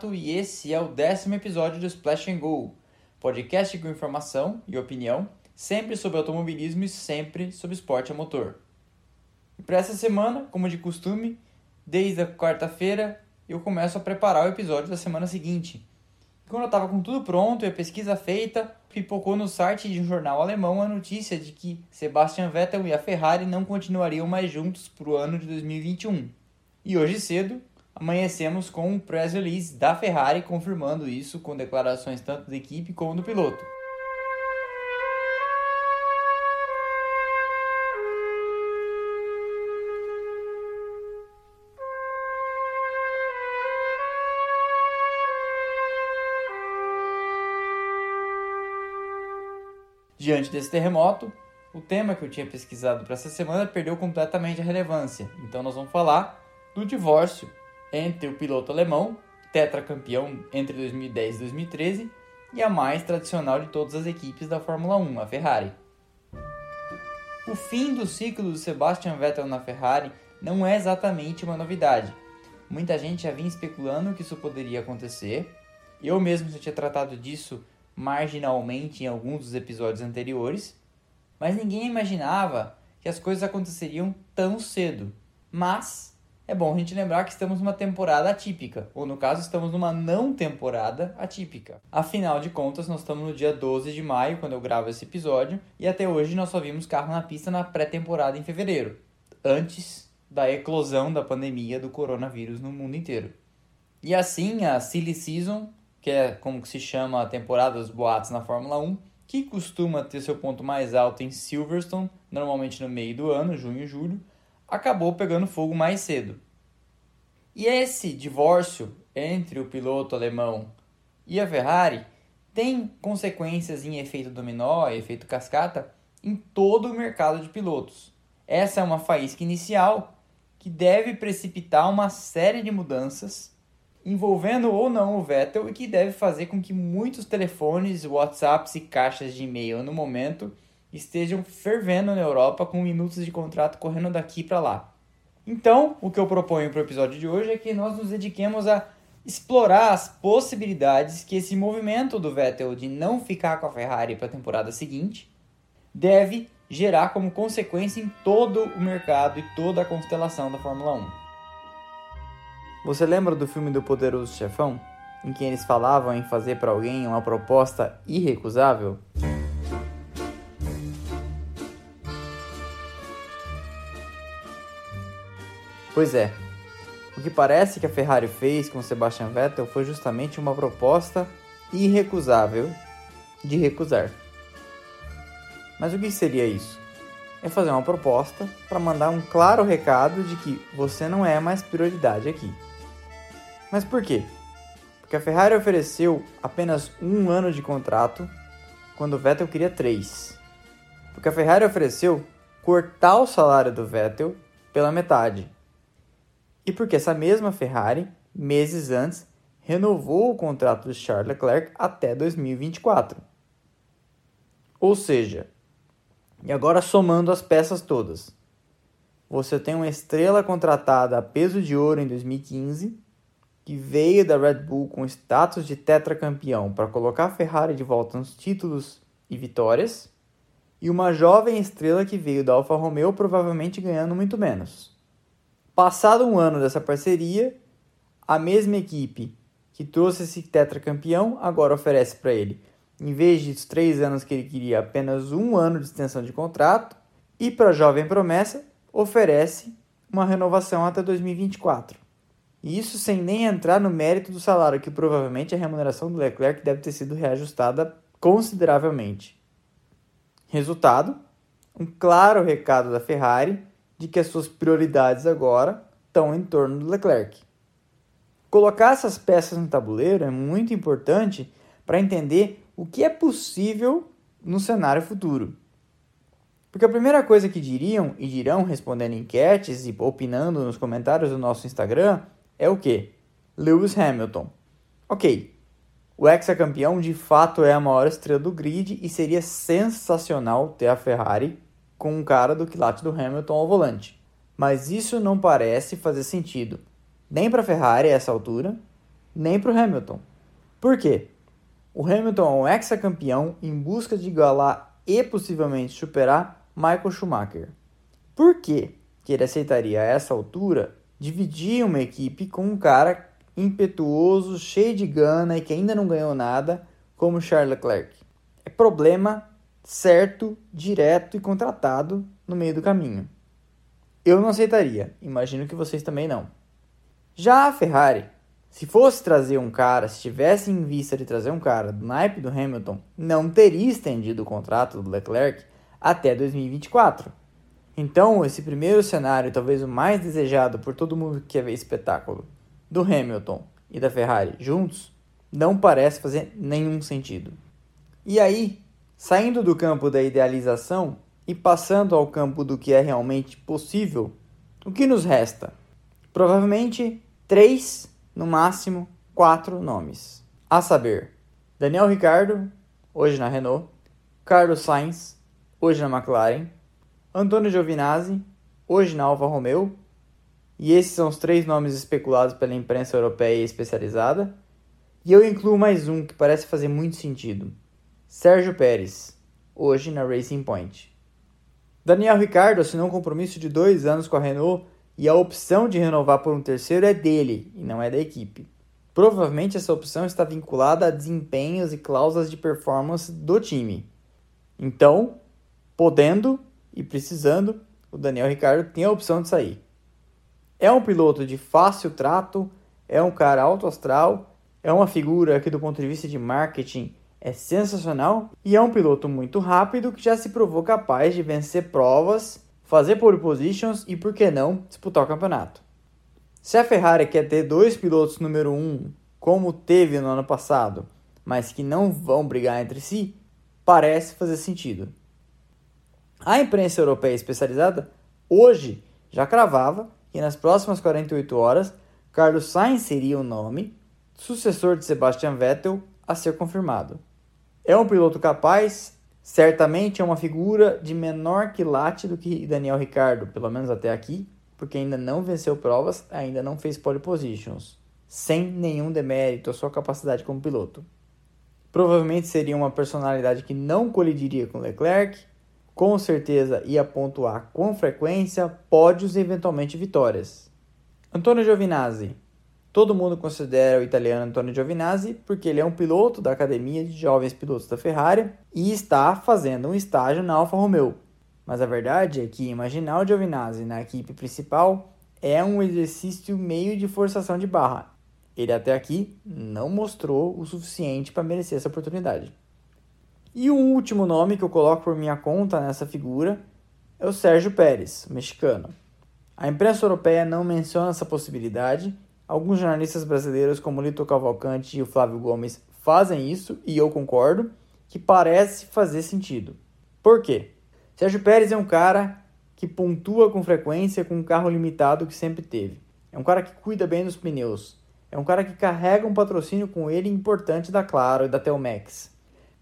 Lamonato e esse é o décimo episódio do Splash and Go, podcast com informação e opinião, sempre sobre automobilismo e sempre sobre esporte a motor. E para essa semana, como de costume, desde a quarta-feira eu começo a preparar o episódio da semana seguinte. E quando eu estava com tudo pronto e a pesquisa feita, pipocou no site de um jornal alemão a notícia de que Sebastian Vettel e a Ferrari não continuariam mais juntos para o ano de 2021. E hoje cedo, amanhecemos com um press release da Ferrari confirmando isso com declarações tanto da equipe como do piloto. Diante desse terremoto, o tema que eu tinha pesquisado para essa semana perdeu completamente a relevância. Então nós vamos falar do divórcio entre o piloto alemão, tetracampeão entre 2010 e 2013, e a mais tradicional de todas as equipes da Fórmula 1, a Ferrari. O fim do ciclo do Sebastian Vettel na Ferrari não é exatamente uma novidade. Muita gente já vinha especulando que isso poderia acontecer. Eu mesmo já tinha tratado disso marginalmente em alguns dos episódios anteriores, mas ninguém imaginava que as coisas aconteceriam tão cedo. Mas é bom a gente lembrar que estamos numa temporada atípica, ou no caso, estamos numa não temporada atípica. Afinal de contas, nós estamos no dia 12 de maio, quando eu gravo esse episódio, e até hoje nós só vimos carro na pista na pré-temporada em fevereiro, antes da eclosão da pandemia do coronavírus no mundo inteiro. E assim, a Silly Season, que é como se chama a temporada dos boatos na Fórmula 1, que costuma ter seu ponto mais alto em Silverstone, normalmente no meio do ano, junho e julho, acabou pegando fogo mais cedo. E esse divórcio entre o piloto alemão e a Ferrari tem consequências em efeito dominó, efeito cascata, em todo o mercado de pilotos. Essa é uma faísca inicial que deve precipitar uma série de mudanças envolvendo ou não o Vettel e que deve fazer com que muitos telefones, WhatsApps e caixas de e-mail no momento estejam fervendo na Europa com minutos de contrato correndo daqui para lá. Então, o que eu proponho para o episódio de hoje é que nós nos dediquemos a explorar as possibilidades que esse movimento do Vettel de não ficar com a Ferrari para a temporada seguinte deve gerar como consequência em todo o mercado e toda a constelação da Fórmula 1. Você lembra do filme do Poderoso Chefão, em que eles falavam em fazer para alguém uma proposta irrecusável? Pois é, o que parece que a Ferrari fez com Sebastian Vettel foi justamente uma proposta irrecusável de recusar. Mas o que seria isso? É fazer uma proposta para mandar um claro recado de que você não é mais prioridade aqui. Mas por quê? Porque a Ferrari ofereceu apenas um ano de contrato quando o Vettel queria três. Porque a Ferrari ofereceu cortar o salário do Vettel pela metade e porque essa mesma Ferrari, meses antes, renovou o contrato de Charles Leclerc até 2024. Ou seja, e agora somando as peças todas, você tem uma estrela contratada a peso de ouro em 2015, que veio da Red Bull com status de tetracampeão para colocar a Ferrari de volta nos títulos e vitórias, e uma jovem estrela que veio da Alfa Romeo provavelmente ganhando muito menos. Passado um ano dessa parceria, a mesma equipe que trouxe esse tetracampeão agora oferece para ele, em vez de três anos que ele queria, apenas um ano de extensão de contrato, e para a jovem promessa oferece uma renovação até 2024. E isso sem nem entrar no mérito do salário, que provavelmente a remuneração do Leclerc deve ter sido reajustada consideravelmente. Resultado: um claro recado da Ferrari de que as suas prioridades agora estão em torno do Leclerc. Colocar essas peças no tabuleiro é muito importante para entender o que é possível no cenário futuro. Porque a primeira coisa que diriam e dirão respondendo enquetes e opinando nos comentários do nosso Instagram é o que? Lewis Hamilton. Ok, o ex-campeão de fato é a maior estrela do grid e seria sensacional ter a Ferrari com um cara do quilate do Hamilton ao volante. Mas isso não parece fazer sentido. nem para a Ferrari a essa altura, nem para o Hamilton. Por quê? O Hamilton é um ex-campeão em busca de igualar e possivelmente superar Michael Schumacher. Por que ele aceitaria a essa altura dividir uma equipe com um cara impetuoso, cheio de gana e que ainda não ganhou nada, como Charles Leclerc? É problema certo, direto e contratado no meio do caminho. Eu não aceitaria, imagino que vocês também não. Já a Ferrari, se fosse trazer um cara, se tivesse em vista de trazer um cara do naipe do Hamilton, não teria estendido o contrato do Leclerc até 2024. Então, esse primeiro cenário, talvez o mais desejado por todo mundo que quer ver espetáculo, do Hamilton e da Ferrari juntos, não parece fazer nenhum sentido. E aí, saindo do campo da idealização e passando ao campo do que é realmente possível, o que nos resta? Provavelmente três no máximo quatro nomes. A saber, Daniel Ricardo, hoje na Renault, Carlos Sainz, hoje na McLaren, Antônio Giovinazzi, hoje na Alfa Romeo, e esses são os três nomes especulados pela imprensa europeia especializada. E eu incluo mais um que parece fazer muito sentido: Sérgio Pérez, hoje na Racing Point. Daniel Ricardo assinou um compromisso de dois anos com a Renault e a opção de renovar por um terceiro é dele e não é da equipe. Provavelmente essa opção está vinculada a desempenhos e cláusulas de performance do time. Então, podendo e precisando, o Daniel Ricardo tem a opção de sair. É um piloto de fácil trato, é um cara alto astral, é uma figura que do ponto de vista de marketing é sensacional e é um piloto muito rápido que já se provou capaz de vencer provas fazer pole positions e, por que não, disputar o campeonato. Se a Ferrari quer ter dois pilotos número 1, um, como teve no ano passado, mas que não vão brigar entre si, parece fazer sentido. A imprensa europeia especializada hoje já cravava que nas próximas 48 horas Carlos Sainz seria o nome sucessor de Sebastian Vettel a ser confirmado. É um piloto capaz, Certamente é uma figura de menor quilate do que Daniel Ricardo, pelo menos até aqui, porque ainda não venceu provas, ainda não fez pole positions, sem nenhum demérito à sua capacidade como piloto. Provavelmente seria uma personalidade que não colidiria com Leclerc, com certeza ia pontuar com frequência pódios e eventualmente vitórias. Antonio Giovinazzi, Todo mundo considera o italiano Antonio Giovinazzi porque ele é um piloto da Academia de Jovens Pilotos da Ferrari e está fazendo um estágio na Alfa Romeo. Mas a verdade é que imaginar o Giovinazzi na equipe principal é um exercício meio de forçação de barra. Ele até aqui não mostrou o suficiente para merecer essa oportunidade. E o último nome que eu coloco por minha conta nessa figura é o Sérgio Pérez, mexicano. A imprensa europeia não menciona essa possibilidade Alguns jornalistas brasileiros, como Lito Cavalcante e o Flávio Gomes, fazem isso e eu concordo, que parece fazer sentido. Por quê? Sérgio Pérez é um cara que pontua com frequência com um carro limitado que sempre teve. É um cara que cuida bem dos pneus. É um cara que carrega um patrocínio com ele importante da Claro e da Telmex.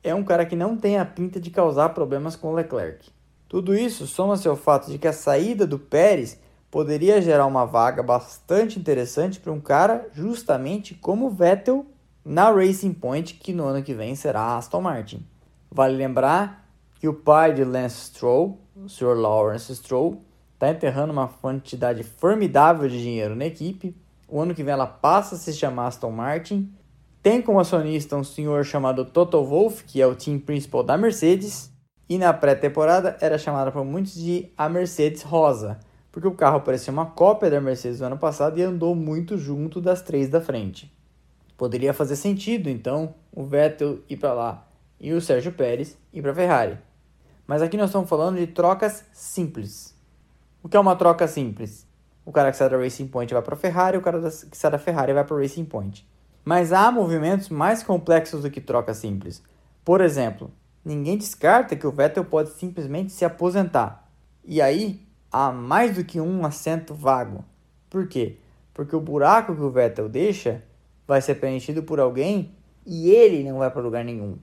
É um cara que não tem a pinta de causar problemas com o Leclerc. Tudo isso soma-se ao fato de que a saída do Pérez poderia gerar uma vaga bastante interessante para um cara justamente como Vettel na Racing Point, que no ano que vem será Aston Martin. Vale lembrar que o pai de Lance Stroll, o Sr. Lawrence Stroll, está enterrando uma quantidade formidável de dinheiro na equipe. O ano que vem ela passa a se chamar Aston Martin. Tem como acionista um senhor chamado Toto Wolff, que é o team principal da Mercedes. E na pré-temporada era chamada por muitos de a Mercedes Rosa, porque o carro parecia uma cópia da Mercedes do ano passado e andou muito junto das três da frente. Poderia fazer sentido, então, o Vettel ir para lá e o Sérgio Pérez ir para a Ferrari. Mas aqui nós estamos falando de trocas simples. O que é uma troca simples? O cara que sai da Racing Point vai para a Ferrari, o cara que sai da Ferrari vai para a Racing Point. Mas há movimentos mais complexos do que trocas simples. Por exemplo, ninguém descarta que o Vettel pode simplesmente se aposentar. E aí, há mais do que um assento vago. Por quê? Porque o buraco que o Vettel deixa vai ser preenchido por alguém e ele não vai para lugar nenhum.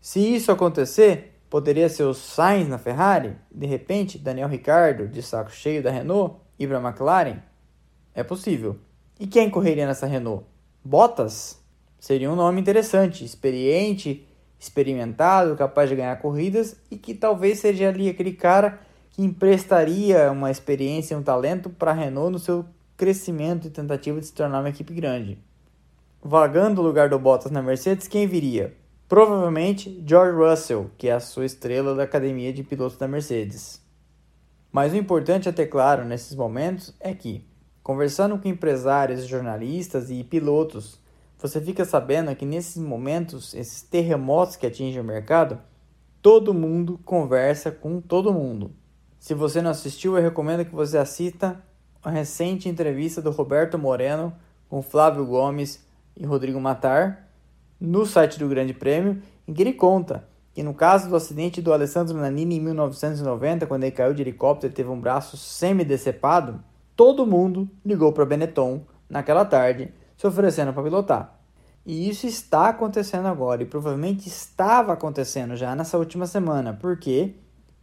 Se isso acontecer, poderia ser o Sainz na Ferrari, de repente Daniel Ricciardo, de saco cheio da Renault, ir para a McLaren? É possível. E quem correria nessa Renault? Bottas? Seria um nome interessante, experiente, experimentado, capaz de ganhar corridas e que talvez seja ali aquele cara que emprestaria uma experiência e um talento para a Renault no seu crescimento e tentativa de se tornar uma equipe grande. Vagando o lugar do Bottas na Mercedes, quem viria? Provavelmente George Russell, que é a sua estrela da academia de pilotos da Mercedes. Mas o importante a ter claro nesses momentos é que, conversando com empresários, jornalistas e pilotos, você fica sabendo que nesses momentos, esses terremotos que atingem o mercado, todo mundo conversa com todo mundo. Se você não assistiu, eu recomendo que você assista a recente entrevista do Roberto Moreno com Flávio Gomes e Rodrigo Matar no site do Grande Prêmio, em que ele conta que no caso do acidente do Alessandro Nanini em 1990, quando ele caiu de helicóptero e teve um braço semi-decepado, todo mundo ligou para Benetton naquela tarde, se oferecendo para pilotar. E isso está acontecendo agora e provavelmente estava acontecendo já nessa última semana. Por quê?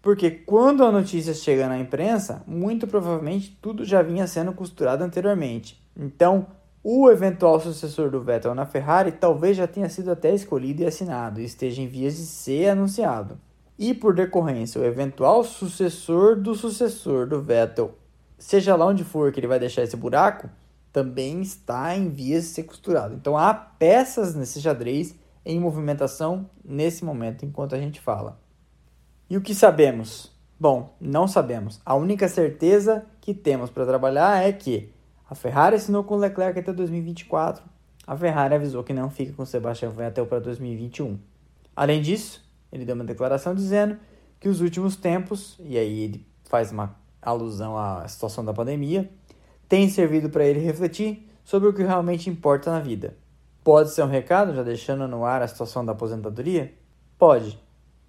Porque quando a notícia chega na imprensa, muito provavelmente tudo já vinha sendo costurado anteriormente. Então, o eventual sucessor do Vettel na Ferrari talvez já tenha sido até escolhido e assinado e esteja em vias de ser anunciado. E por decorrência, o eventual sucessor do sucessor do Vettel, seja lá onde for que ele vai deixar esse buraco, também está em vias de ser costurado. Então há peças nesse xadrez em movimentação nesse momento enquanto a gente fala. E o que sabemos? Bom, não sabemos. A única certeza que temos para trabalhar é que a Ferrari assinou com o Leclerc até 2024. A Ferrari avisou que não fica com Sebastian Vettel para 2021. Além disso, ele deu uma declaração dizendo que os últimos tempos, e aí ele faz uma alusão à situação da pandemia, têm servido para ele refletir sobre o que realmente importa na vida. Pode ser um recado, já deixando no ar a situação da aposentadoria? Pode,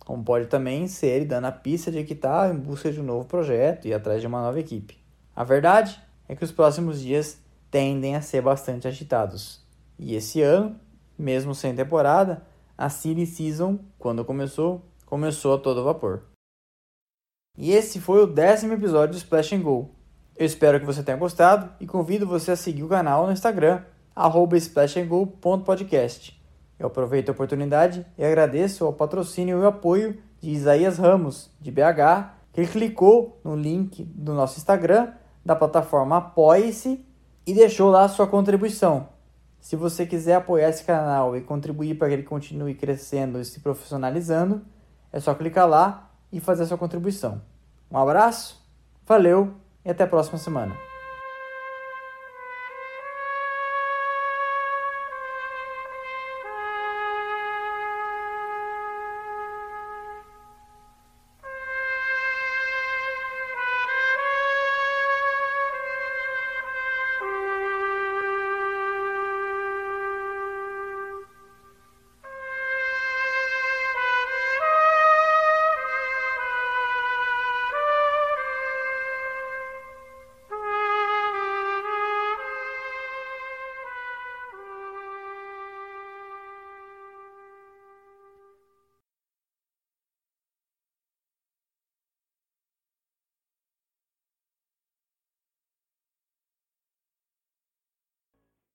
como pode também ser ele dando a pista de que está em busca de um novo projeto e atrás de uma nova equipe. A verdade é que os próximos dias tendem a ser bastante agitados. E esse ano, mesmo sem temporada, a Silly Season, quando começou, começou a todo vapor. E esse foi o décimo episódio do Splash and Go. Eu espero que você tenha gostado e convido você a seguir o canal no Instagram, splashandgo.podcast. Eu aproveito a oportunidade e agradeço ao patrocínio e apoio de Isaías Ramos, de BH, que clicou no link do nosso Instagram, da plataforma Apoie-se e deixou lá a sua contribuição. Se você quiser apoiar esse canal e contribuir para que ele continue crescendo e se profissionalizando, é só clicar lá e fazer a sua contribuição. Um abraço, valeu e até a próxima semana.